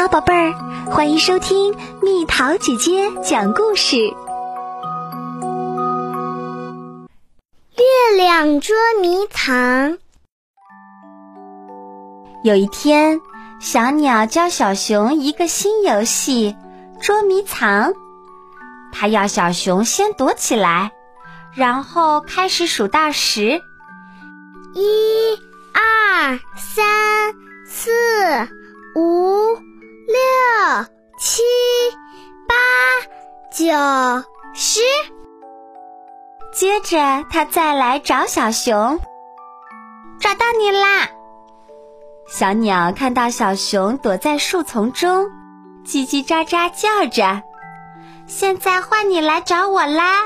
好，宝贝儿，欢迎收听蜜桃姐姐讲故事。月亮捉迷藏。有一天，小鸟教小熊一个新游戏——捉迷藏。它要小熊先躲起来，然后开始数到十：一、二、接着他再来找小熊，找到你啦！小鸟看到小熊躲在树丛中，叽叽喳喳叫着。现在换你来找我啦！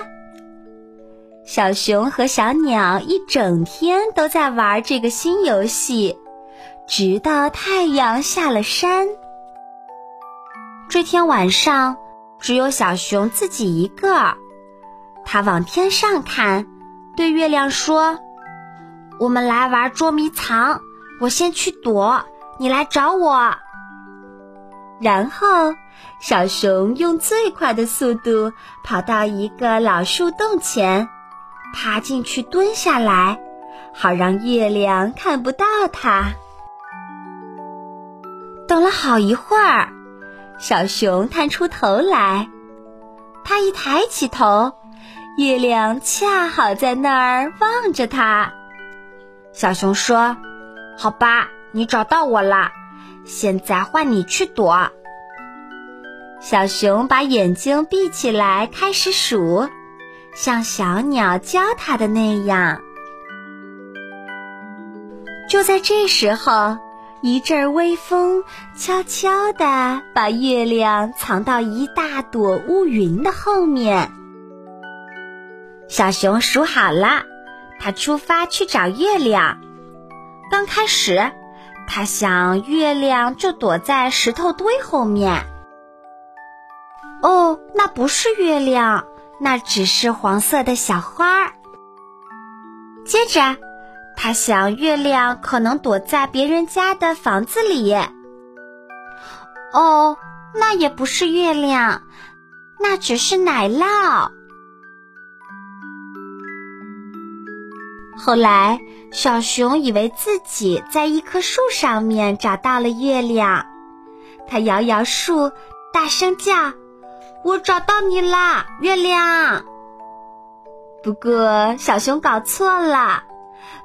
小熊和小鸟一整天都在玩这个新游戏，直到太阳下了山。这天晚上，只有小熊自己一个。他往天上看，对月亮说：“我们来玩捉迷藏，我先去躲，你来找我。”然后，小熊用最快的速度跑到一个老树洞前，爬进去蹲下来，好让月亮看不到它。等了好一会儿。小熊探出头来，它一抬起头，月亮恰好在那儿望着它。小熊说：“好吧，你找到我啦，现在换你去躲。”小熊把眼睛闭起来，开始数，像小鸟教它的那样。就在这时候。一阵微风悄悄地把月亮藏到一大朵乌云的后面。小熊数好了，它出发去找月亮。刚开始，它想月亮就躲在石头堆后面。哦，那不是月亮，那只是黄色的小花儿。接着。他想，月亮可能躲在别人家的房子里。哦，那也不是月亮，那只是奶酪。后来，小熊以为自己在一棵树上面找到了月亮，它摇摇树，大声叫：“我找到你啦，月亮！”不过，小熊搞错了。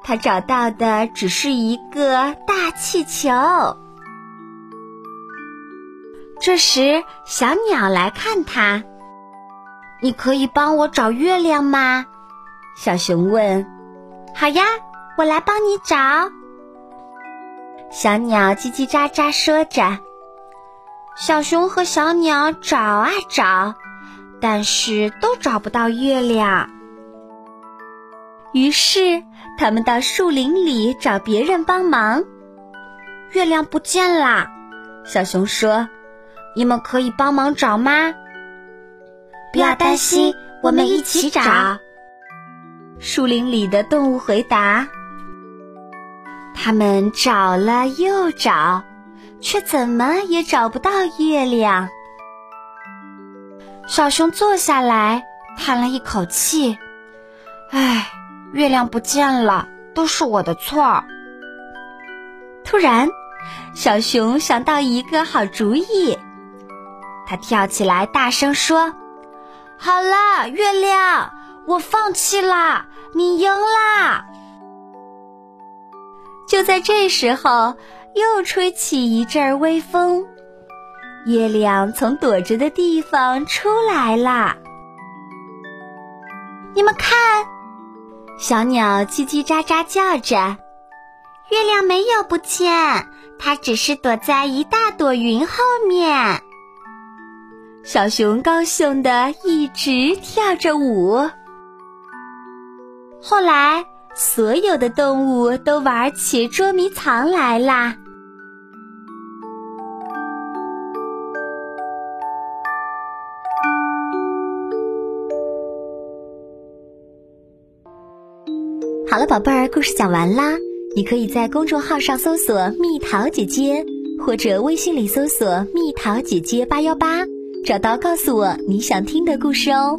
他找到的只是一个大气球。这时，小鸟来看他：“你可以帮我找月亮吗？”小熊问。“好呀，我来帮你找。”小鸟叽叽喳喳说着。小熊和小鸟找啊找，但是都找不到月亮。于是。他们到树林里找别人帮忙，月亮不见啦。小熊说：“你们可以帮忙找吗？”不要担心，我们一起找。树林里的动物回答。他们找了又找，却怎么也找不到月亮。小熊坐下来，叹了一口气：“唉。”月亮不见了，都是我的错。突然，小熊想到一个好主意，他跳起来，大声说：“好了，月亮，我放弃啦，你赢啦！”就在这时候，又吹起一阵微风，月亮从躲着的地方出来啦。你们看。小鸟叽叽喳喳叫着，月亮没有不见，它只是躲在一大朵云后面。小熊高兴的一直跳着舞。后来，所有的动物都玩起捉迷藏来啦。好了，宝贝儿，故事讲完啦。你可以在公众号上搜索“蜜桃姐姐”，或者微信里搜索“蜜桃姐姐八幺八”，找到告诉我你想听的故事哦。